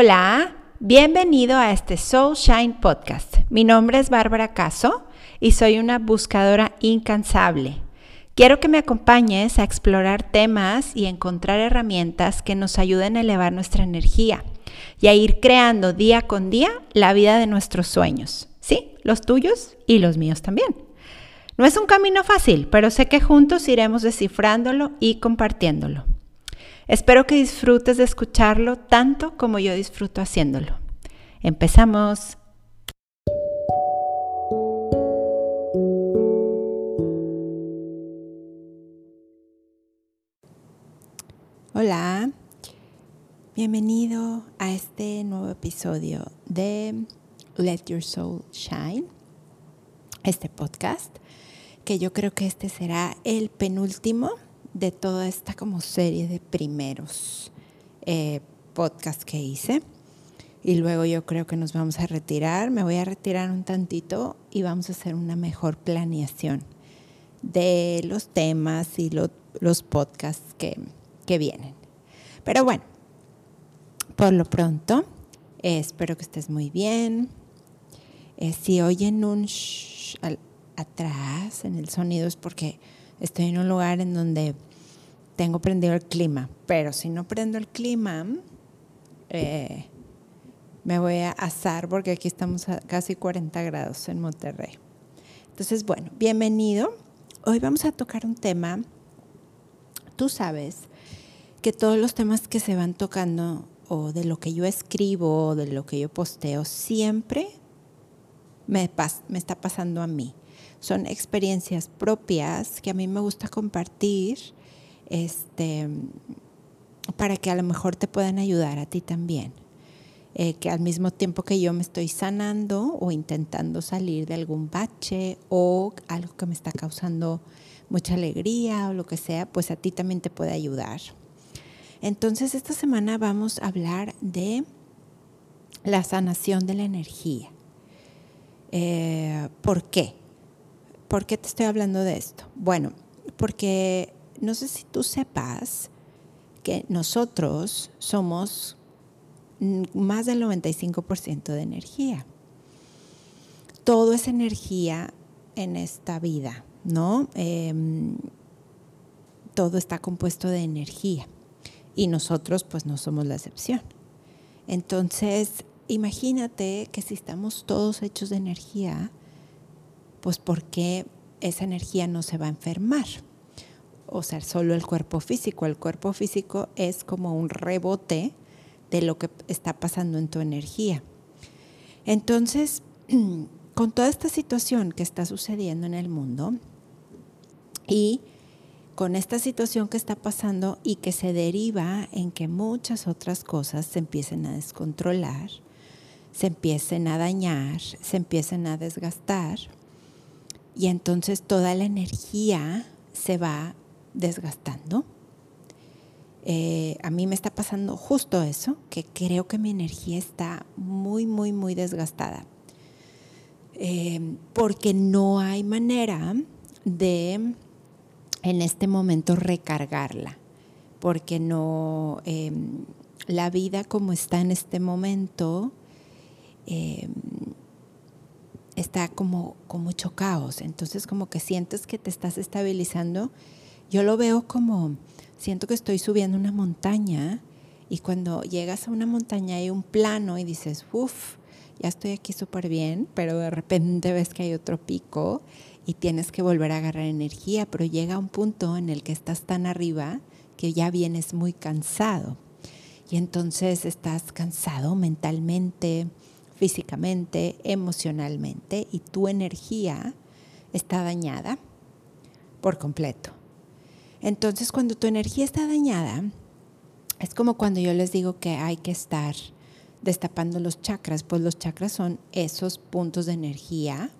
Hola, bienvenido a este Soul Shine Podcast. Mi nombre es Bárbara Caso y soy una buscadora incansable. Quiero que me acompañes a explorar temas y encontrar herramientas que nos ayuden a elevar nuestra energía y a ir creando día con día la vida de nuestros sueños. Sí, los tuyos y los míos también. No es un camino fácil, pero sé que juntos iremos descifrándolo y compartiéndolo. Espero que disfrutes de escucharlo tanto como yo disfruto haciéndolo. Empezamos. Hola, bienvenido a este nuevo episodio de Let Your Soul Shine, este podcast, que yo creo que este será el penúltimo de toda esta como serie de primeros eh, podcasts que hice. Y luego yo creo que nos vamos a retirar, me voy a retirar un tantito y vamos a hacer una mejor planeación de los temas y los podcasts que, que, vienen. Pero bueno, por lo pronto, eh, espero que estés muy bien. Eh, si oyen un atrás en el sonido es porque estoy en un lugar en donde tengo prendido el clima, pero si no prendo el clima, eh, me voy a asar porque aquí estamos a casi 40 grados en Monterrey. Entonces, bueno, bienvenido. Hoy vamos a tocar un tema. Tú sabes que todos los temas que se van tocando o de lo que yo escribo o de lo que yo posteo siempre me, me está pasando a mí. Son experiencias propias que a mí me gusta compartir este, para que a lo mejor te puedan ayudar a ti también. Eh, que al mismo tiempo que yo me estoy sanando o intentando salir de algún bache o algo que me está causando mucha alegría o lo que sea, pues a ti también te puede ayudar. Entonces esta semana vamos a hablar de la sanación de la energía. Eh, ¿Por qué? ¿Por qué te estoy hablando de esto? Bueno, porque no sé si tú sepas que nosotros somos más del 95% de energía. Todo es energía en esta vida, ¿no? Em, todo está compuesto de energía y nosotros pues no somos la excepción. Entonces, imagínate que si estamos todos hechos de energía, pues ¿por qué esa energía no se va a enfermar? O sea, solo el cuerpo físico. El cuerpo físico es como un rebote de lo que está pasando en tu energía. Entonces, con toda esta situación que está sucediendo en el mundo y con esta situación que está pasando y que se deriva en que muchas otras cosas se empiecen a descontrolar, se empiecen a dañar, se empiecen a desgastar y entonces toda la energía se va desgastando. Eh, a mí me está pasando justo eso, que creo que mi energía está muy, muy, muy desgastada. Eh, porque no hay manera de en este momento recargarla, porque no, em, la vida como está en este momento em, está como con mucho caos, entonces como que sientes que te estás estabilizando yo lo veo como, siento que estoy subiendo una montaña y cuando llegas a una montaña hay un plano y dices, uff, ya estoy aquí súper bien, pero de repente ves que hay otro pico y tienes que volver a agarrar energía, pero llega un punto en el que estás tan arriba que ya vienes muy cansado. Y entonces estás cansado mentalmente, físicamente, emocionalmente y tu energía está dañada por completo. Entonces, cuando tu energía está dañada, es como cuando yo les digo que hay que estar destapando los chakras, pues los chakras son esos puntos de energía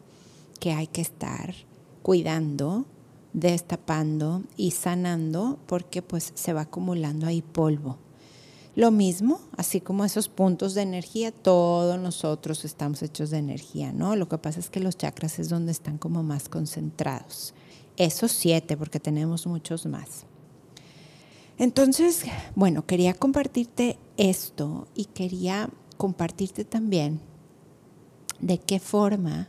que hay que estar cuidando, destapando y sanando porque pues se va acumulando ahí polvo. Lo mismo, así como esos puntos de energía, todos nosotros estamos hechos de energía, ¿no? Lo que pasa es que los chakras es donde están como más concentrados. Esos siete, porque tenemos muchos más. Entonces, bueno, quería compartirte esto y quería compartirte también de qué forma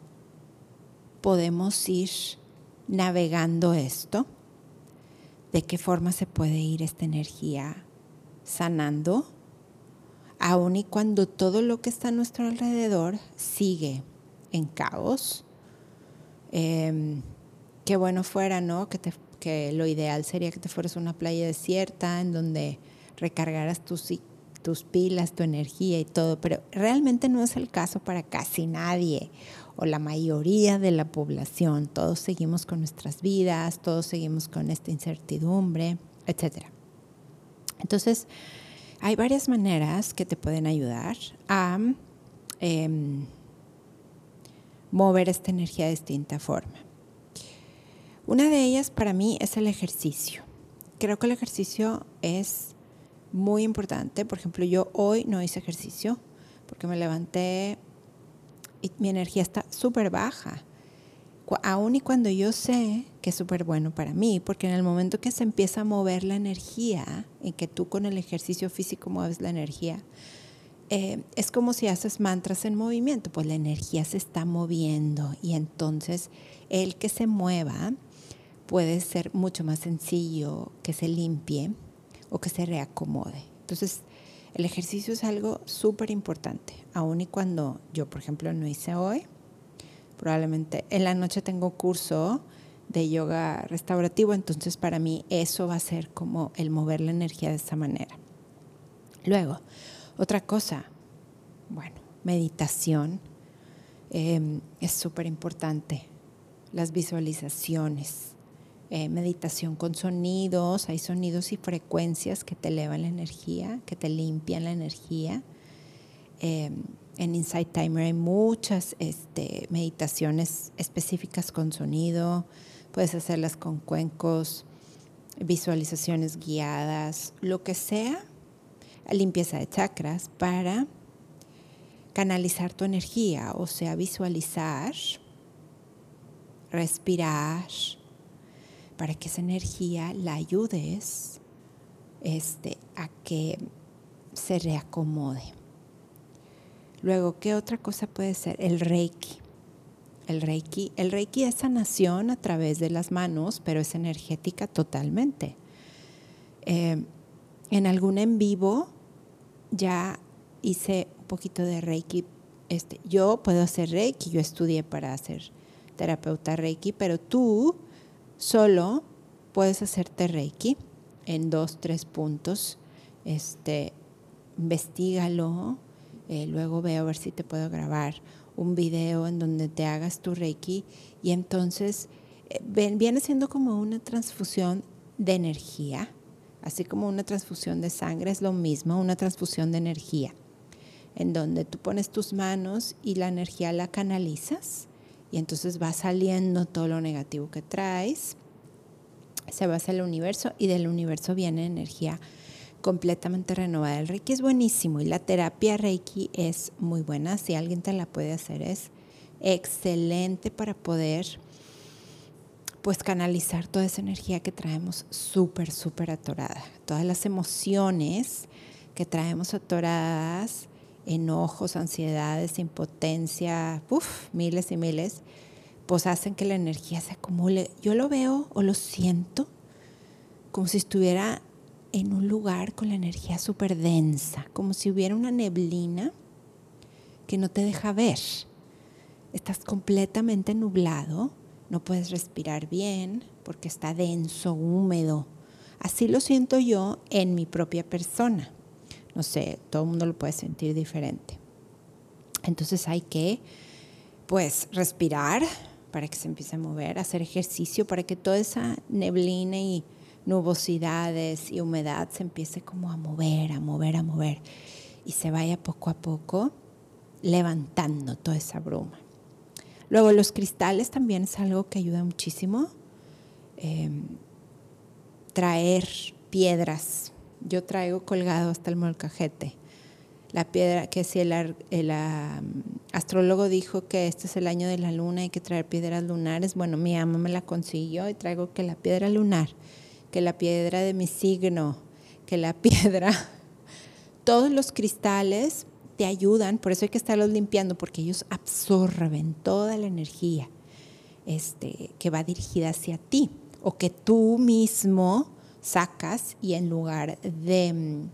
podemos ir navegando esto, de qué forma se puede ir esta energía sanando, aun y cuando todo lo que está a nuestro alrededor sigue en caos. Em, qué bueno fuera, ¿no? Que te que lo ideal sería que te fueras a una playa desierta en donde recargaras tus, pilas, tu energía y todo, pero realmente no es el caso para casi nadie o la mayoría de la población. Todos seguimos con nuestras vidas, todos seguimos con esta incertidumbre, etc. Entonces, hay varias maneras que te pueden ayudar a em, mover esta energía de distinta forma. Una de ellas para mí es el ejercicio. Creo que el ejercicio es muy importante. Por ejemplo, yo hoy no hice ejercicio porque me levanté y mi energía está súper baja. Aún y cuando yo sé que es súper bueno para mí, porque en el momento que se empieza a mover la energía, en que tú con el ejercicio físico mueves la energía, eh, es como si haces mantras en movimiento, pues la energía se está moviendo y entonces el que se mueva puede ser mucho más sencillo que se limpie o que se reacomode. Entonces, el ejercicio es algo súper importante, aun y cuando yo, por ejemplo, no hice hoy, probablemente en la noche tengo curso de yoga restaurativo, entonces para mí eso va a ser como el mover la energía de esa manera. Luego, otra cosa, bueno, meditación eh, es súper importante, las visualizaciones, eh, meditación con sonidos, hay sonidos y frecuencias que te elevan la energía, que te limpian la energía. Em, en Insight Timer hay muchas este, meditaciones específicas con sonido, puedes hacerlas con cuencos, visualizaciones guiadas, lo que sea, limpieza de chakras para canalizar tu energía, o sea, visualizar, respirar, para que esa energía la ayudes este, a que se reacomode. Luego, ¿qué otra cosa puede ser? El Reiki. El Reiki, el Reiki es sanación a través de las manos, pero es energética totalmente. Eh, en algún en vivo ya hice un poquito de Reiki. Este, yo puedo hacer Reiki, yo estudié para ser terapeuta Reiki, pero tú Solo puedes hacerte Reiki en dos, tres puntos. Este, investigalo. Eh, luego veo a ver si te puedo grabar un video en donde te hagas tu Reiki y entonces eh, viene siendo como una transfusión de energía, así como una transfusión de sangre es lo mismo, una transfusión de energía, en donde tú pones tus manos y la energía la canalizas y entonces va saliendo todo lo negativo que traes, se va hacia el universo y del universo viene energía completamente renovada. El Reiki es buenísimo y la terapia Reiki es muy buena. Si alguien te la puede hacer, es excelente para poder pues canalizar toda esa energía que traemos súper, súper atorada. Todas las emociones que traemos atoradas, enojos, ansiedades, impotencia, uf, miles y miles, pues hacen que la energía se acumule. Yo lo veo o lo siento como si estuviera en un lugar con la energía súper densa, como si hubiera una neblina que no te deja ver. Estás completamente nublado, no puedes respirar bien porque está denso, húmedo. Así lo siento yo en mi propia persona. No sé, todo el mundo lo puede sentir diferente. Entonces hay que, pues, respirar para que se empiece a mover, hacer ejercicio para que toda esa neblina y nubosidades y humedad se empiece como a mover, a mover, a mover y se vaya poco a poco levantando toda esa bruma. Luego los cristales también es algo que ayuda muchísimo. Em, traer piedras yo traigo colgado hasta el molcajete. La piedra, que si el, astrólogo dijo que este es el año de la luna, hay que traer piedras lunares, bueno, mi ama me la consiguió y traigo que la piedra lunar, que la piedra de mi signo, que la piedra, todos los cristales te ayudan, por eso hay que estarlos limpiando, porque ellos absorben toda la energía este, que va dirigida hacia ti o que tú mismo sacas y en lugar de, mm,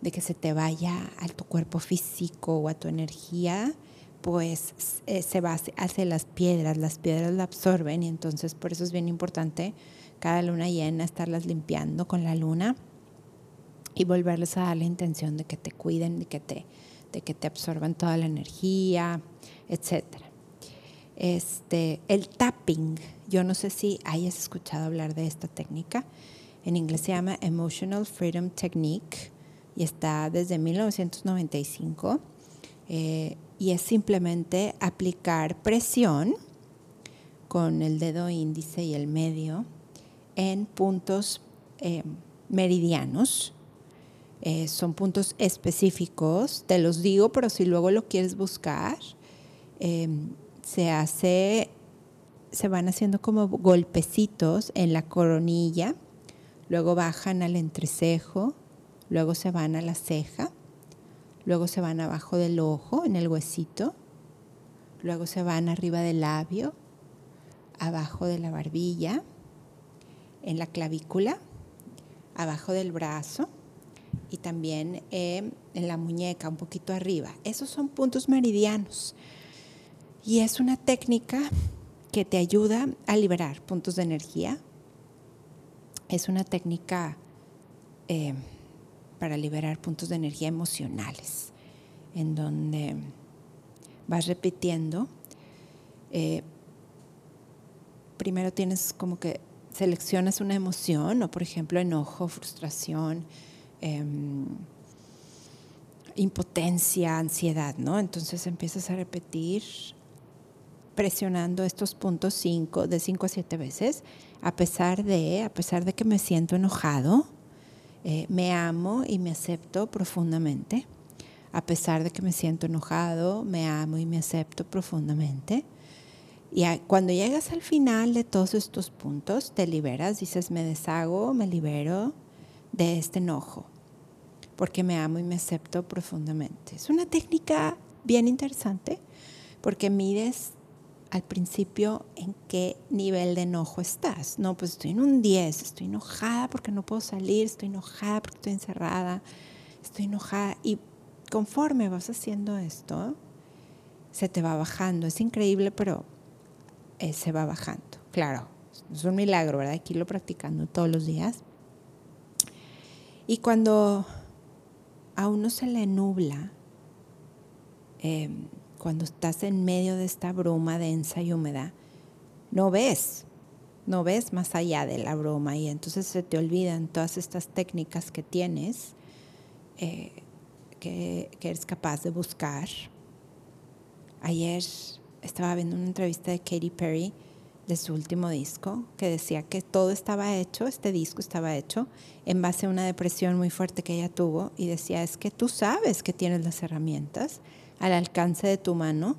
de que se te vaya a tu cuerpo físico o a tu energía, pues eh, se va hacia las piedras, las piedras la absorben y entonces por eso es bien importante cada luna llena estarlas limpiando con la luna y volverles a dar la intención de que te cuiden, de que te, de que te absorban toda la energía, etc. Este, el tapping, yo no sé si hayas escuchado hablar de esta técnica, en inglés se llama Emotional Freedom Technique y está desde 1995 eh, y es simplemente aplicar presión con el dedo índice y el medio en puntos eh, meridianos. Eh, son puntos específicos, te los digo, pero si luego lo quieres buscar, se hace, se van haciendo como golpecitos en la coronilla, luego bajan al entrecejo, luego se van a la ceja, luego se van abajo del ojo, en el huesito, luego se van arriba del labio, abajo de la barbilla, en la clavícula, abajo del brazo y también eh, en la muñeca, un poquito arriba. Esos son puntos meridianos. Y es una técnica que te ayuda a liberar puntos de energía. Es una técnica eh, para liberar puntos de energía emocionales, en donde vas repitiendo. Eh, primero tienes como que seleccionas una emoción, o por ejemplo enojo, frustración, em, impotencia, ansiedad, ¿no? Entonces empiezas a repetir presionando estos puntos cinco, de 5 a 7 veces, a pesar de, a pesar de que me siento enojado, eh, me amo y me acepto profundamente. A pesar de que me siento enojado, me amo y me acepto profundamente. Y cuando llegas al final de todos estos puntos, te liberas, dices, me deshago, me libero de este enojo, porque me amo y me acepto profundamente. Es una técnica bien interesante porque mides al principio en qué nivel de enojo estás. No, pues estoy en un 10, estoy enojada porque no puedo salir, estoy enojada porque estoy encerrada, estoy enojada. Y conforme vas haciendo esto, se te va bajando. Es increíble, pero eh, se va bajando. Claro, es un milagro, ¿verdad? Aquí lo practicando todos los días. Y cuando a uno se le nubla, eh, cuando estás en medio de esta bruma densa y húmeda, no ves, no ves más allá de la bruma y entonces se te olvidan todas estas técnicas que tienes, eh, que, que eres capaz de buscar. Ayer estaba viendo una entrevista de Katy Perry de su último disco, que decía que todo estaba hecho, este disco estaba hecho en base a una depresión muy fuerte que ella tuvo y decía, es que tú sabes que tienes las herramientas, al alcance de tu mano,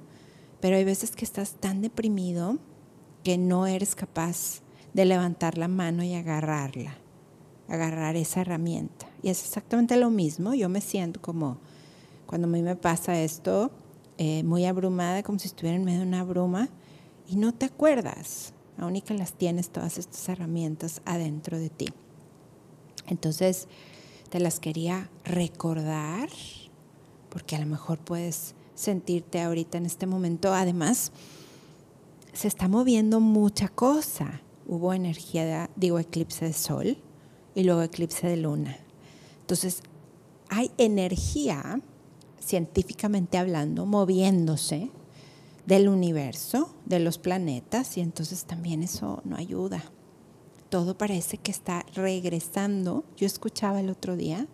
pero hay veces que estás tan deprimido que no eres capaz de levantar la mano y agarrarla, agarrar esa herramienta. Y es exactamente lo mismo, yo me siento como cuando a mí me pasa esto, eh, muy abrumada, como si estuviera en medio de una bruma, y no te acuerdas, aún y que las tienes todas estas herramientas adentro de ti. Entonces, te las quería recordar porque a lo mejor puedes sentirte ahorita en este momento. Además, se está moviendo mucha cosa. Hubo energía, digo, eclipse de sol y luego eclipse de luna. Entonces, hay energía, científicamente hablando, moviéndose del universo, de los planetas, y entonces también eso no ayuda. Todo parece que está regresando. Yo escuchaba el otro día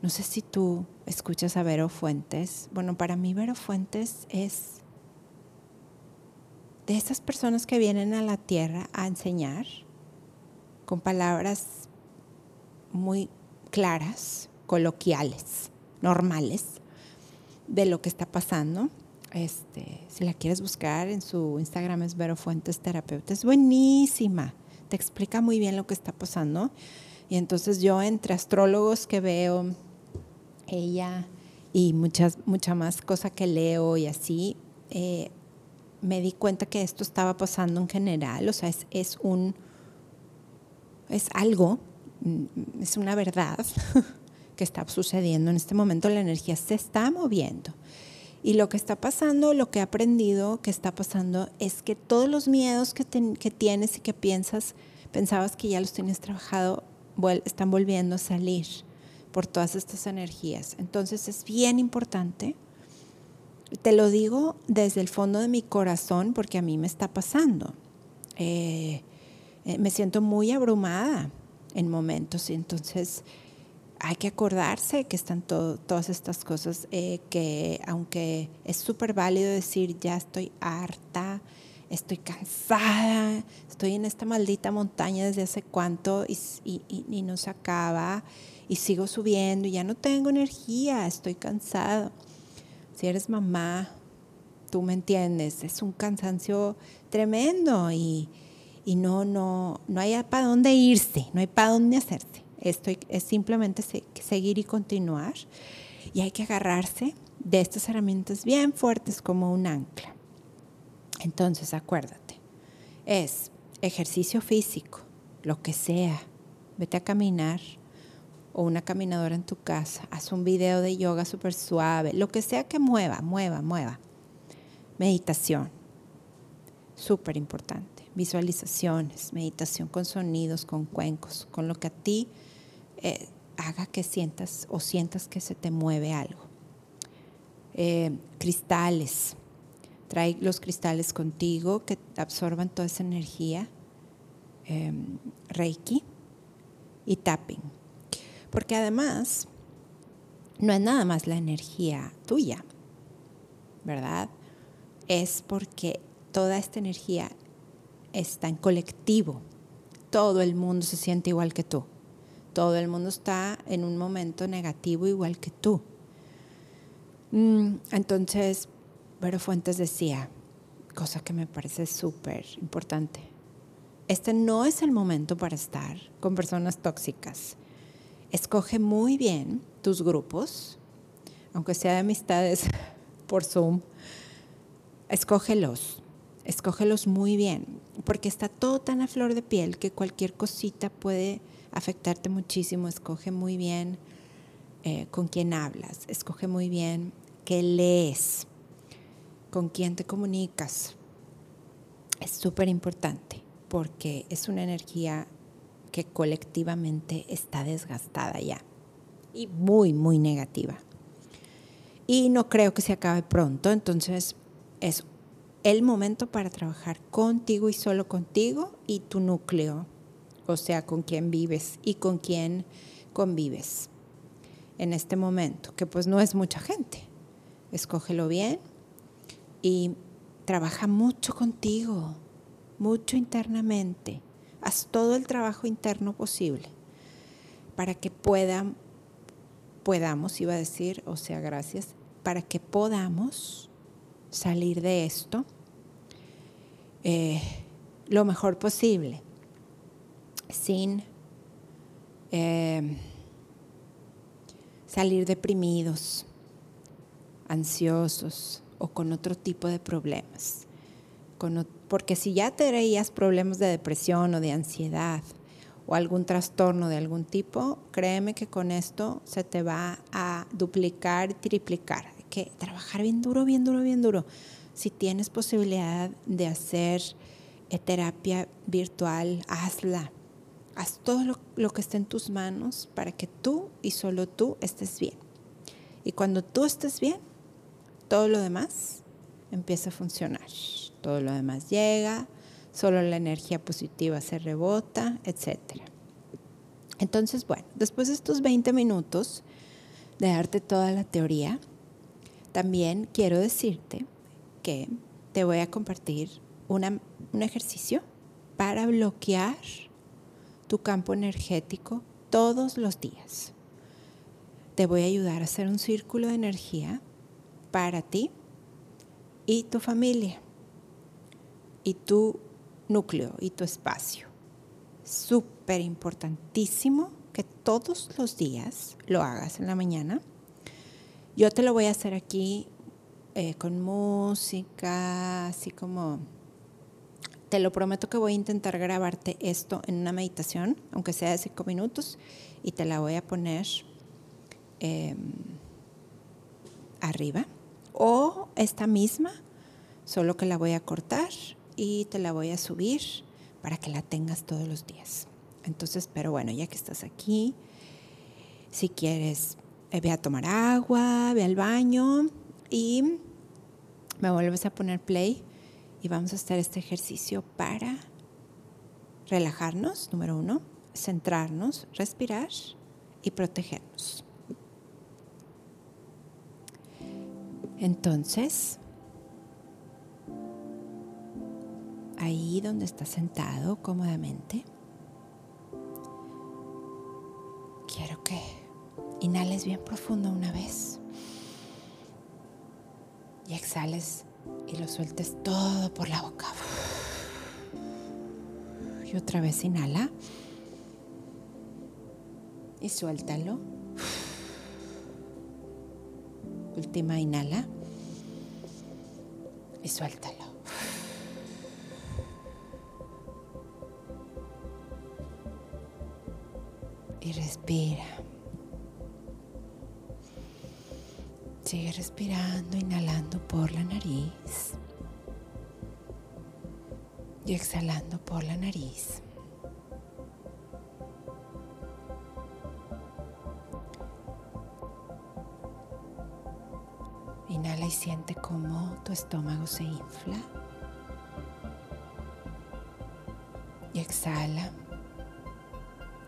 no sé si tú escuchas a Vero Fuentes. Bueno, para mí Vero Fuentes es de esas personas que vienen a la tierra a enseñar con palabras muy claras, coloquiales, normales, de lo que está pasando. Este, si la quieres buscar en su Instagram es Vero Fuentes Terapeuta. Es buenísima. Te explica muy bien lo que está pasando Y entonces yo entre astrólogos que veo, ella y muchas, mucha más cosa que leo y así, eh, me di cuenta que esto estaba pasando en general, o sea, es, es un, es algo, mm, es una verdad que está sucediendo en este momento, la energía se está moviendo. Y lo que está pasando, lo que he aprendido que está pasando es que todos los miedos que, que tienes y que piensas, pensabas que ya los tienes trabajado, están volviendo a salir por todas estas energías. Entonces es bien importante, te lo digo desde el fondo de mi corazón porque a mí me está pasando. Eh, eh, me siento muy abrumada en momentos y entonces hay que acordarse que están todas estas cosas eh, que aunque es súper válido decir ya estoy harta, estoy cansada, estoy en esta maldita montaña desde hace cuánto y, y, no se acaba y sigo subiendo y ya no tengo energía, estoy cansado. Si eres mamá, tú me entiendes, es un cansancio tremendo y, y no, no, no hay para dónde irse, no hay para dónde hacerse. Esto es simplemente seguir y continuar. Y hay que agarrarse de estas herramientas bien fuertes como un ancla. Entonces, acuérdate, es ejercicio físico, lo que sea. Vete a caminar o una caminadora en tu casa. Haz un video de yoga súper suave. Lo que sea que mueva, mueva, mueva. Meditación, súper importante. Visualizaciones, meditación con sonidos, con cuencos, con lo que a ti eh, haga que sientas o sientas que se te mueve algo. Eh, cristales, trae los cristales contigo que absorban toda esa energía. Em, reiki y tapping. Porque además, no es nada más la energía tuya, ¿verdad? Es porque toda esta energía está en colectivo. Todo el mundo se siente igual que tú todo el mundo está en un momento negativo igual que tú. Mm, entonces, Vero Fuentes decía, cosa que me parece súper importante, este no es el momento para estar con personas tóxicas. Escoge muy bien tus grupos, aunque sea de amistades por Zoom, escógelos, escógelos muy bien, porque está todo tan a flor de piel que cualquier cosita puede afectarte muchísimo. Escoge muy bien eh, con quién hablas, escoge muy bien qué lees, con quién te comunicas. Es súper importante porque es una energía que colectivamente está desgastada ya y muy, muy negativa. Y no creo que se acabe pronto, entonces es el momento para trabajar contigo y solo contigo y tu núcleo o sea, con quién vives y con quién convives en este momento, que pues no es mucha gente. Escógelo bien y trabaja mucho contigo, mucho internamente. Haz todo el trabajo interno posible para que puedan, podamos, iba a decir, o sea, gracias, para que podamos salir de esto eh, lo mejor posible sin eh, salir deprimidos, ansiosos o con otro tipo de problemas. Porque si ya traías problemas de depresión o de ansiedad o algún trastorno de algún tipo, créeme que con esto se te va a duplicar triplicar. Hay que trabajar bien duro, bien duro, bien duro. Si tienes posibilidad de hacer eh, terapia virtual, hazla Haz todo lo, que esté en tus manos para que tú y solo tú estés bien. Y cuando tú estés bien, todo lo demás empieza a funcionar. Todo lo demás llega, solo la energía positiva se rebota, etc. Entonces, bueno, después de estos 20 minutos de darte toda la teoría, también quiero decirte que te voy a compartir un ejercicio para bloquear tu campo energético todos los días. Te voy a ayudar a hacer un círculo de energía para ti y tu familia y tu núcleo y tu espacio. Súper importantísimo que todos los días lo hagas en la mañana. Yo te lo voy a hacer aquí eh, con música, así como... Te lo prometo que voy a intentar grabarte esto en una meditación, aunque sea de cinco minutos, y te la voy a poner em, arriba. O esta misma, solo que la voy a cortar y te la voy a subir para que la tengas todos los días. Entonces, pero bueno, ya que estás aquí, si quieres, eh, ve a tomar agua, ve al baño y me vuelves a poner play y vamos a hacer este ejercicio para relajarnos, número uno, centrarnos, respirar y protegernos. Entonces, ahí donde estás sentado cómodamente, quiero que inhales bien profundo una vez y exhales y lo sueltes todo por la boca. Y otra vez inhala y suéltalo. Última inhala y suéltalo. Y respira. Sigue respirando, inhalando por la nariz y exhalando por la nariz. Siente cómo tu estómago se infla. Y exhala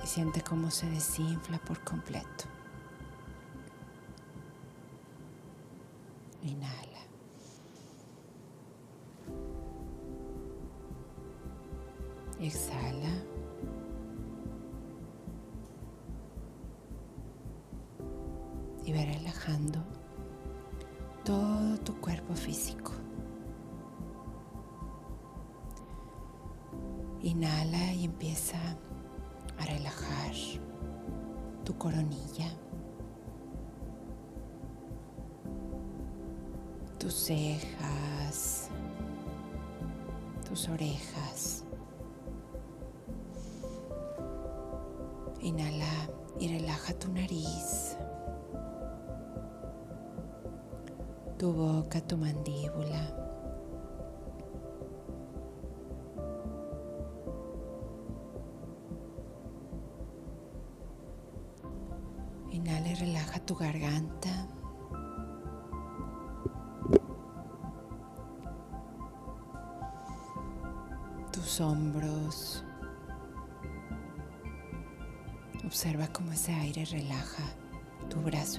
y siente cómo se desinfla por completo. Tu coronilla, tus cejas, tus orejas. Inhala y relaja tu nariz, tu boca, tu mandíbula.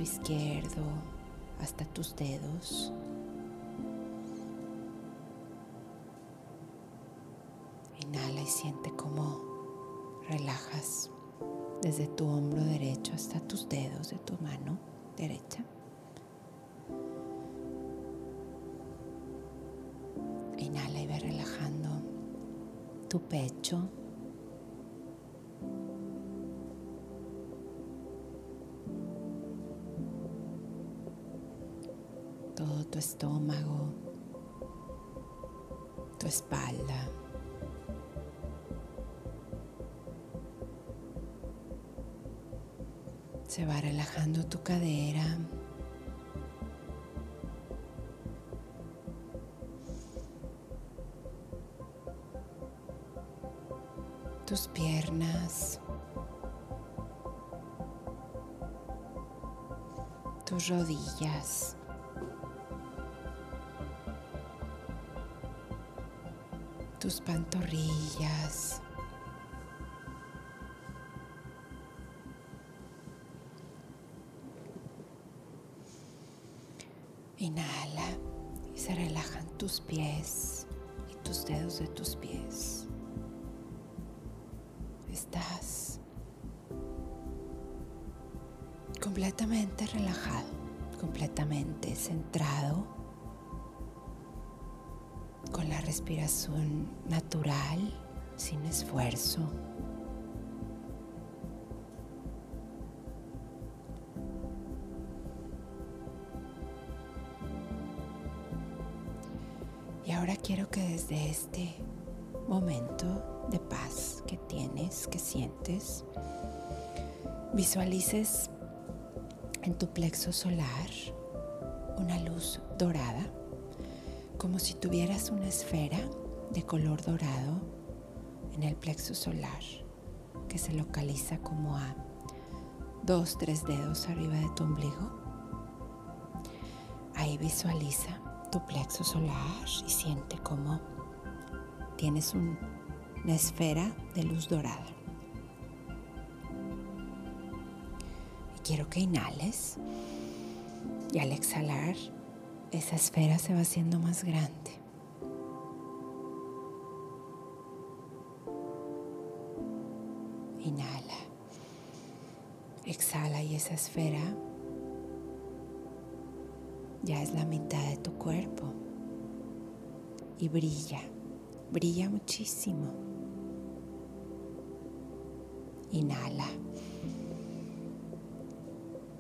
Izquierdo hasta tus dedos. Inhala y siente cómo relajas desde tu hombro derecho hasta tus dedos de tu mano derecha. Inhala y ve relajando tu pecho. Tu estómago, tu espalda. Se va relajando tu cadera. Inhala y se relajan tus pies y tus dedos de tus pies. Estás completamente relajado, completamente centrado con la respiración natural, sin esfuerzo. Visualices en tu plexo solar una luz dorada, como si tuvieras una esfera de color dorado en el plexo solar, que se localiza como a dos, tres dedos arriba de tu ombligo. Ahí visualiza tu plexo solar y siente como tienes una esfera de luz dorada. Quiero que inhales y al exhalar esa esfera se va haciendo más grande. Inhala. Exhala y esa esfera ya es la mitad de tu cuerpo y brilla, brilla muchísimo. Inhala.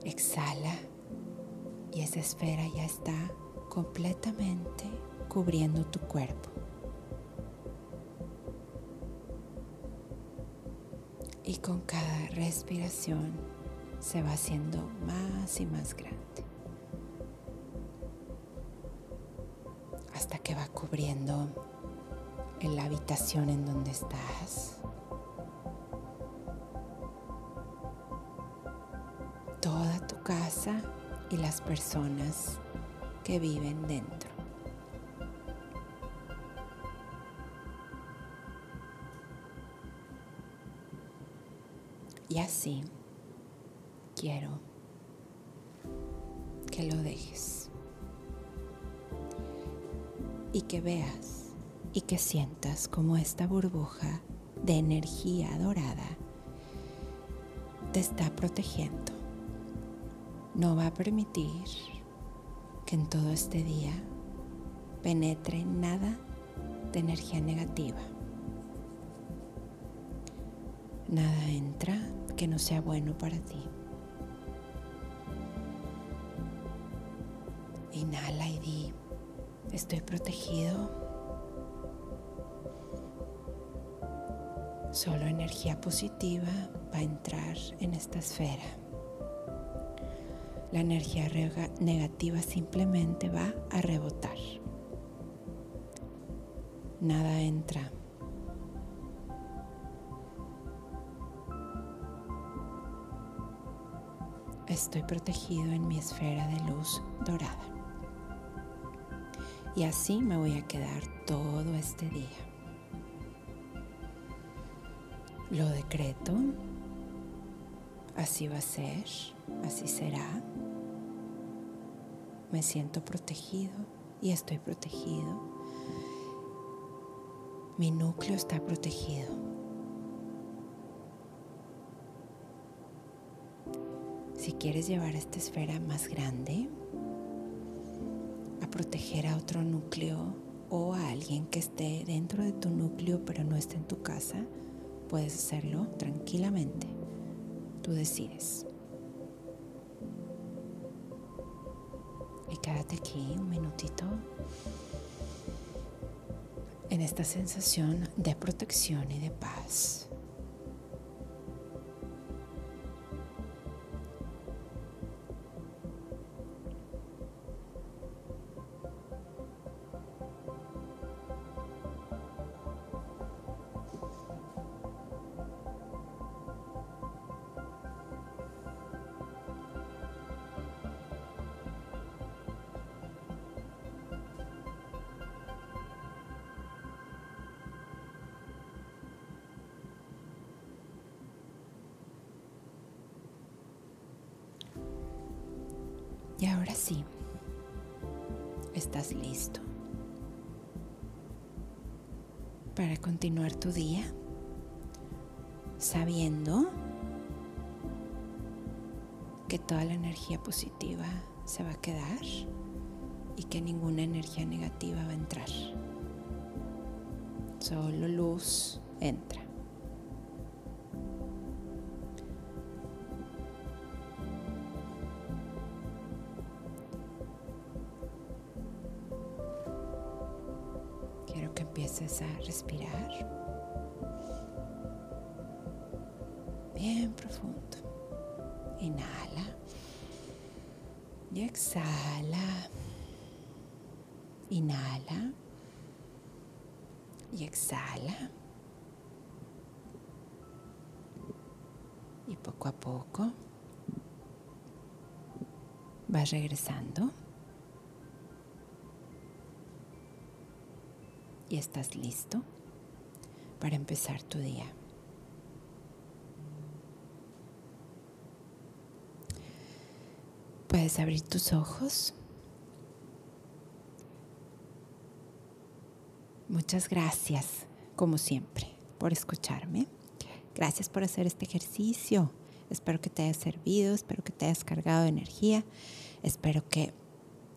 Exhala y esa esfera ya está completamente cubriendo tu cuerpo. Y con cada respiración se va haciendo más y más grande. Hasta que va cubriendo en la habitación en donde estás. Y las personas que viven dentro. Y así quiero que lo dejes y que veas y que sientas como esta burbuja de energía dorada te está protegiendo. No va a permitir que en todo este día penetre nada de energía negativa. Nada entra que no sea bueno para ti. Inhala y di, estoy protegido. Solo energía positiva va a entrar en esta esfera. La energía negativa simplemente va a rebotar. Nada entra. Estoy protegido en mi esfera de luz dorada. Y así me voy a quedar todo este día. Lo decreto. Así va a ser, así será. Me siento protegido y estoy protegido. Mi núcleo está protegido. Si quieres llevar esta esfera más grande, a proteger a otro núcleo o a alguien que esté dentro de tu núcleo pero no esté en tu casa, puedes hacerlo tranquilamente. Tú decides. Y quédate aquí un minutito en esta sensación de protección y de paz. Sabiendo que toda la energía positiva se va a quedar y que ninguna energía negativa va a entrar. Solo luz entra. Quiero que empieces a respirar bien profundo. Inhala y exhala. Inhala y exhala. Y poco a poco vas regresando. Y estás listo para empezar tu día. Puedes abrir tus ojos. Muchas gracias, como siempre, por escucharme. Gracias por hacer este ejercicio. Espero que te haya servido, espero que te hayas cargado de energía, espero que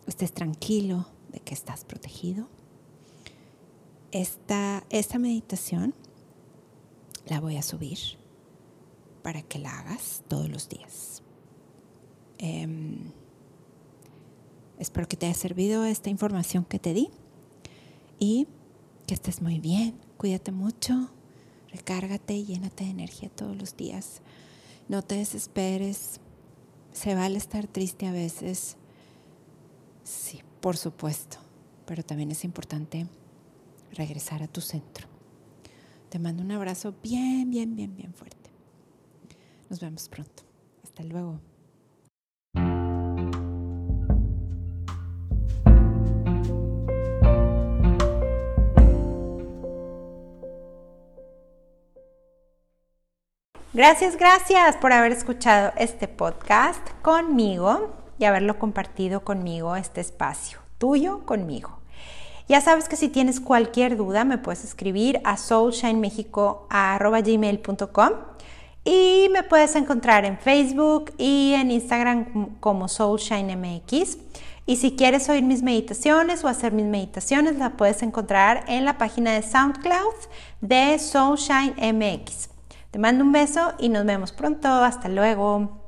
estés tranquilo de que estás protegido. Esta, esta meditación la voy a subir para que la hagas todos los días. Em, espero que te haya servido esta información que te di y que estés muy bien, cuídate mucho, recárgate y llénate de energía todos los días. No te desesperes, se vale estar triste a veces, sí, por supuesto, pero también es importante regresar a tu centro. Te mando un abrazo bien, bien, bien, bien fuerte. Nos vemos pronto. Hasta luego. Gracias, gracias por haber escuchado este podcast conmigo y haberlo compartido conmigo, este espacio tuyo conmigo. Ya sabes que si tienes cualquier duda me puedes escribir a soulshinemexico.gmail.com y me puedes encontrar en Facebook y en Instagram como SoulShineMX. Y si quieres oír mis meditaciones o hacer mis meditaciones, la puedes encontrar en la página de SoundCloud de SoulShineMX. Te mando un beso y nos vemos pronto. Hasta luego.